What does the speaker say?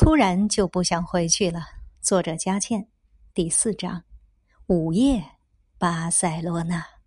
突然就不想回去了。作者佳倩第四章。午夜巴塞罗那。